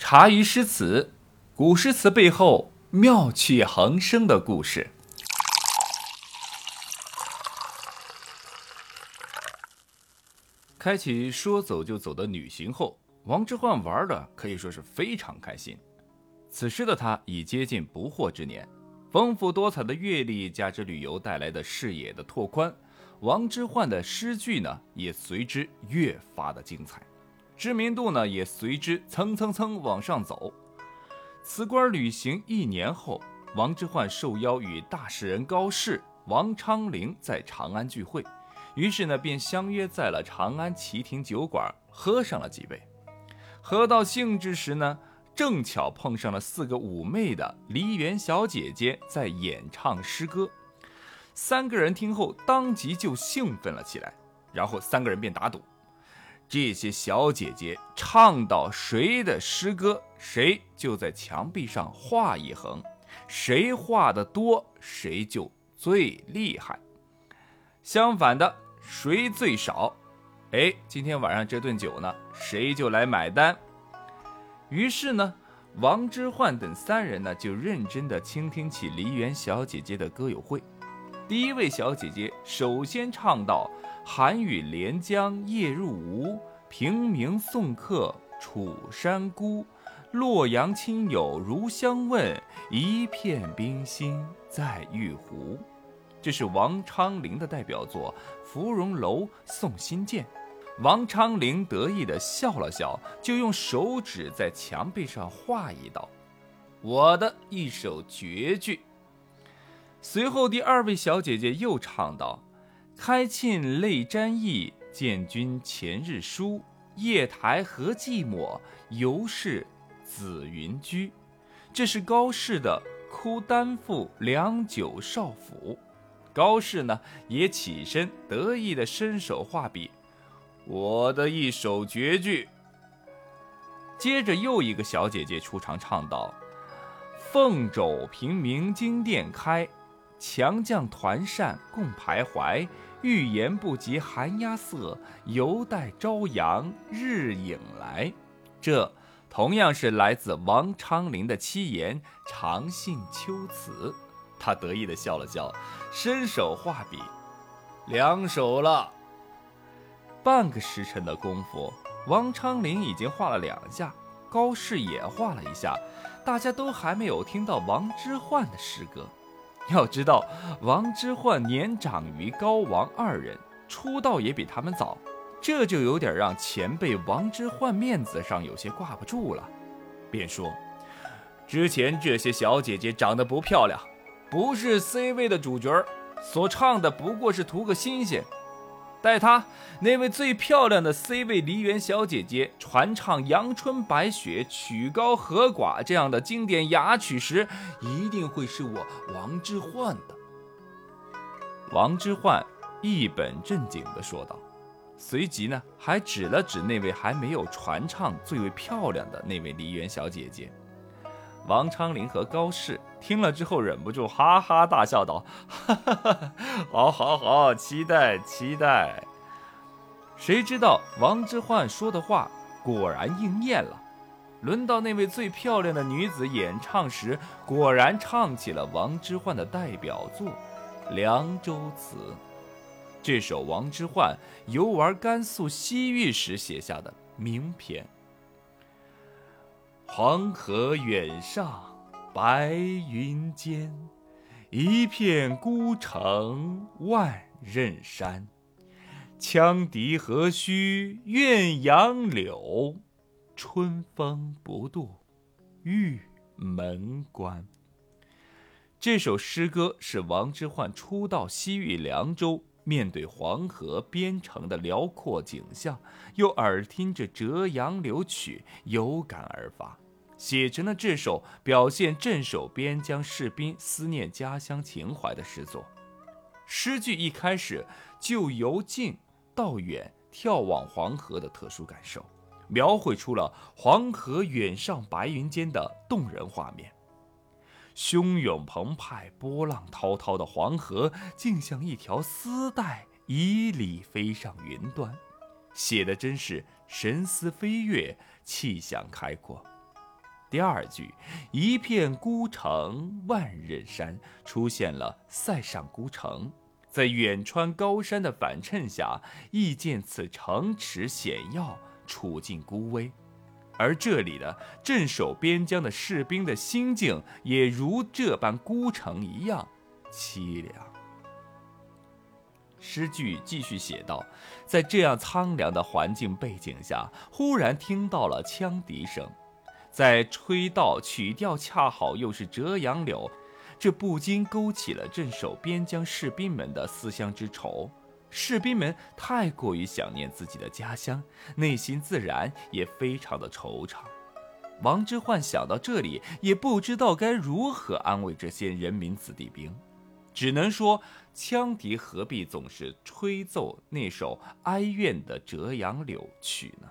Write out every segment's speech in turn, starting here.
茶余诗词，古诗词背后妙趣横生的故事。开启说走就走的旅行后，王之涣玩的可以说是非常开心。此时的他已接近不惑之年，丰富多彩的阅历加之旅游带来的视野的拓宽，王之涣的诗句呢也随之越发的精彩，知名度呢也随之蹭蹭蹭往上走。辞官旅行一年后，王之涣受邀与大诗人高适、王昌龄在长安聚会。于是呢，便相约在了长安旗亭酒馆喝上了几杯。喝到兴致时呢，正巧碰上了四个妩媚的梨园小姐姐在演唱诗歌。三个人听后，当即就兴奋了起来。然后三个人便打赌：这些小姐姐唱到谁的诗歌，谁就在墙壁上画一横，谁画的多，谁就最厉害。相反的，谁最少，哎，今天晚上这顿酒呢，谁就来买单。于是呢，王之涣等三人呢，就认真的倾听起梨园小姐姐的歌友会。第一位小姐姐首先唱到：“寒雨连江夜入吴，平明送客楚山孤。洛阳亲友如相问，一片冰心在玉壶。”这是王昌龄的代表作《芙蓉楼送辛渐》。王昌龄得意地笑了笑，就用手指在墙壁上画一道：“我的一首绝句。”随后，第二位小姐姐又唱道：“开沁泪沾衣，见君前日书。夜台何寂寞，犹是紫云居。”这是高适的《哭丹赋良久少府》。高适呢，也起身得意地伸手画笔，我的一首绝句。接着又一个小姐姐出场唱道：“凤肘凭明金殿开，强将团扇共徘徊。欲言不及寒鸦色，犹待朝阳日影来。”这同样是来自王昌龄的七言《长信秋词》。他得意地笑了笑，伸手画笔，两手了。半个时辰的功夫，王昌龄已经画了两下，高适也画了一下，大家都还没有听到王之涣的诗歌。要知道，王之涣年长于高王二人，出道也比他们早，这就有点让前辈王之涣面子上有些挂不住了，便说：“之前这些小姐姐长得不漂亮。”不是 C 位的主角所唱的不过是图个新鲜。待他那位最漂亮的 C 位梨园小姐姐传唱《阳春白雪》《曲高和寡》这样的经典雅曲时，一定会是我王之涣的。王之涣一本正经地说道，随即呢，还指了指那位还没有传唱最为漂亮的那位梨园小姐姐。王昌龄和高适听了之后，忍不住哈哈大笑，道：“哈哈哈，好，好，好，期待，期待。”谁知道王之涣说的话果然应验了。轮到那位最漂亮的女子演唱时，果然唱起了王之涣的代表作《凉州词》。这首王之涣游玩甘肃西域时写下的名篇。黄河远上白云间，一片孤城万仞山。羌笛何须怨杨柳，春风不度玉门关。这首诗歌是王之涣初到西域凉州，面对黄河边城的辽阔景象，又耳听着《折杨柳曲》，有感而发。写成了这首表现镇守边疆士兵思念家乡情怀的诗作。诗句一开始就由近到远眺望黄河的特殊感受，描绘出了黄河远上白云间的动人画面。汹涌澎湃、波浪滔滔的黄河，竟像一条丝带，以里飞上云端，写的真是神思飞跃，气象开阔。第二句“一片孤城万仞山”出现了塞上孤城，在远川高山的反衬下，亦见此城池险要，处境孤危。而这里的镇守边疆的士兵的心境，也如这般孤城一样凄凉。诗句继续写道：“在这样苍凉的环境背景下，忽然听到了羌笛声，在吹到曲调恰好又是《折杨柳》，这不禁勾起了镇守边疆士兵们的思乡之愁。”士兵们太过于想念自己的家乡，内心自然也非常的惆怅。王之涣想到这里，也不知道该如何安慰这些人民子弟兵，只能说：羌笛何必总是吹奏那首哀怨的《折杨柳》曲呢？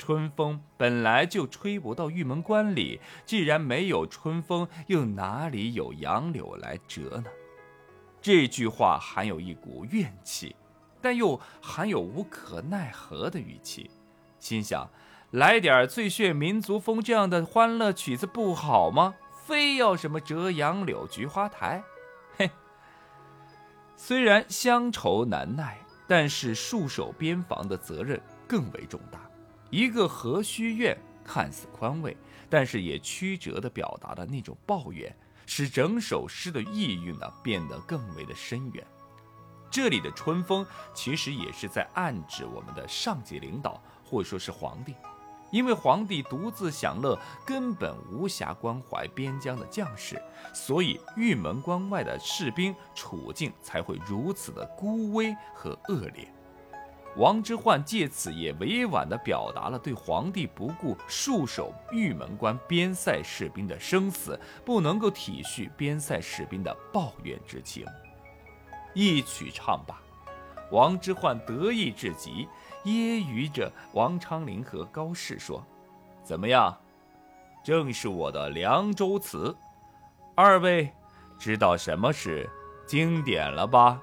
春风本来就吹不到玉门关里，既然没有春风，又哪里有杨柳来折呢？这句话含有一股怨气，但又含有无可奈何的语气。心想，来点最炫民族风这样的欢乐曲子不好吗？非要什么折杨柳、菊花台？嘿，虽然乡愁难耐，但是戍守边防的责任更为重大。一个何须怨看似宽慰，但是也曲折地表达了那种抱怨。使整首诗的意蕴呢变得更为的深远。这里的春风其实也是在暗指我们的上级领导，或说是皇帝，因为皇帝独自享乐，根本无暇关怀边疆的将士，所以玉门关外的士兵处境才会如此的孤危和恶劣。王之涣借此也委婉地表达了对皇帝不顾戍守玉门关边塞士兵的生死，不能够体恤边塞士兵的抱怨之情。一曲唱罢，王之涣得意至极，揶揄着王昌龄和高适说：“怎么样？正是我的凉州词。二位知道什么是经典了吧？”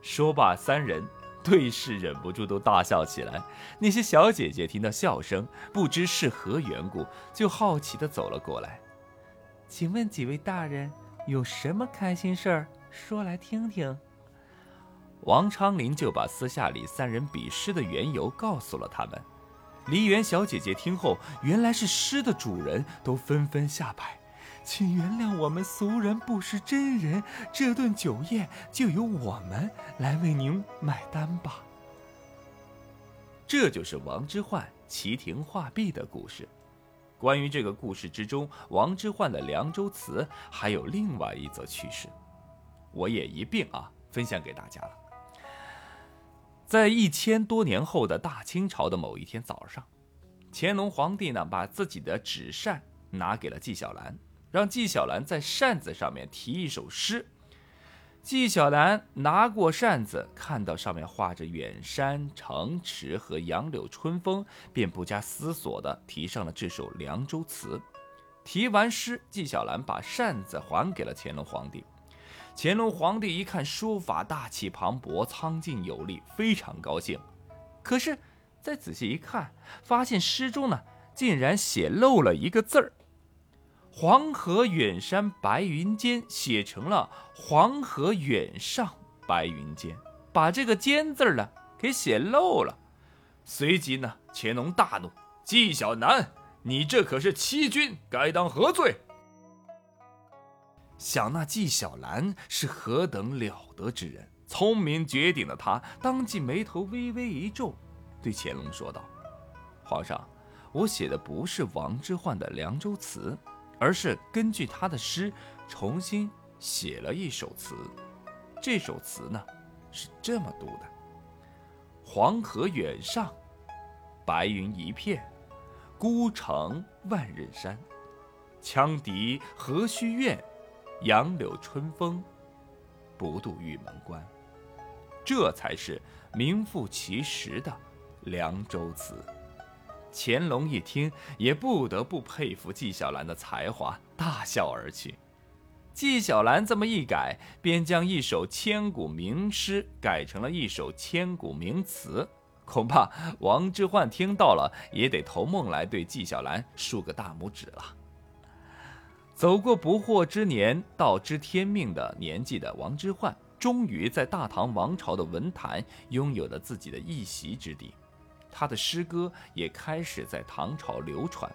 说罢，三人。对视，忍不住都大笑起来。那些小姐姐听到笑声，不知是何缘故，就好奇地走了过来。请问几位大人有什么开心事儿，说来听听。王昌龄就把私下里三人比诗的缘由告诉了他们。梨园小姐姐听后，原来是诗的主人，都纷纷下拜。请原谅我们俗人不识真人，这顿酒宴就由我们来为您买单吧。这就是王之涣齐亭画壁的故事。关于这个故事之中，王之涣的《凉州词》还有另外一则趣事，我也一并啊分享给大家了。在一千多年后的大清朝的某一天早上，乾隆皇帝呢把自己的纸扇拿给了纪晓岚。让纪晓岚在扇子上面题一首诗。纪晓岚拿过扇子，看到上面画着远山、城池和杨柳春风，便不加思索地题上了这首《凉州词》。题完诗，纪晓岚把扇子还给了乾隆皇帝。乾隆皇帝一看书法大气磅礴、苍劲有力，非常高兴。可是再仔细一看，发现诗中呢竟然写漏了一个字儿。黄河远山白云间，写成了黄河远上白云间，把这个“间”字呢给写漏了。随即呢，乾隆大怒：“纪晓岚，你这可是欺君，该当何罪？”想那纪晓岚是何等了得之人，聪明绝顶的他，当即眉头微微一皱，对乾隆说道：“皇上，我写的不是王之涣的《凉州词》。”而是根据他的诗重新写了一首词，这首词呢是这么读的：黄河远上，白云一片，孤城万仞山。羌笛何须怨，杨柳春风不度玉门关。这才是名副其实的凉州词。乾隆一听，也不得不佩服纪晓岚的才华，大笑而去。纪晓岚这么一改，便将一首千古名诗改成了一首千古名词，恐怕王之涣听到了也得投梦来对纪晓岚竖个大拇指了。走过不惑之年到知天命的年纪的王之涣，终于在大唐王朝的文坛拥有了自己的一席之地，他的诗歌也开始在唐朝流传。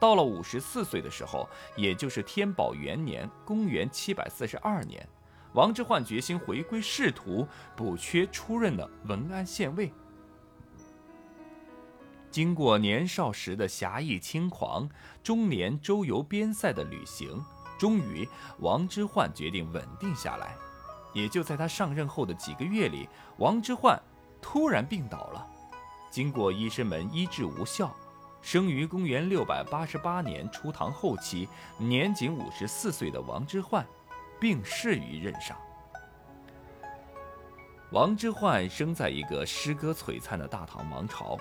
到了五十四岁的时候，也就是天宝元年（公元七百四十二年），王之涣决心回归仕途，补缺出任的文安县尉。经过年少时的侠义轻狂，中年周游边塞的旅行，终于王之涣决定稳定下来。也就在他上任后的几个月里，王之涣突然病倒了。经过医生们医治无效。生于公元六百八十八年初唐后期，年仅五十四岁的王之涣，病逝于任上。王之涣生在一个诗歌璀璨的大唐王朝，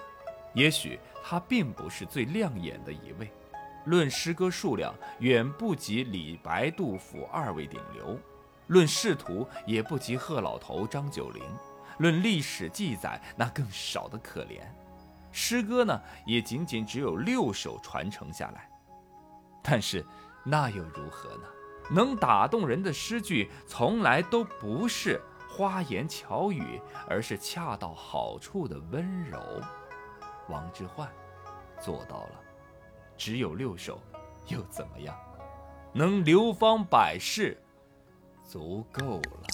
也许他并不是最亮眼的一位，论诗歌数量远不及李白、杜甫二位顶流，论仕途也不及贺老头张九龄，论历史记载那更少得可怜。诗歌呢，也仅仅只有六首传承下来，但是那又如何呢？能打动人的诗句，从来都不是花言巧语，而是恰到好处的温柔。王之涣做到了，只有六首，又怎么样？能流芳百世，足够了。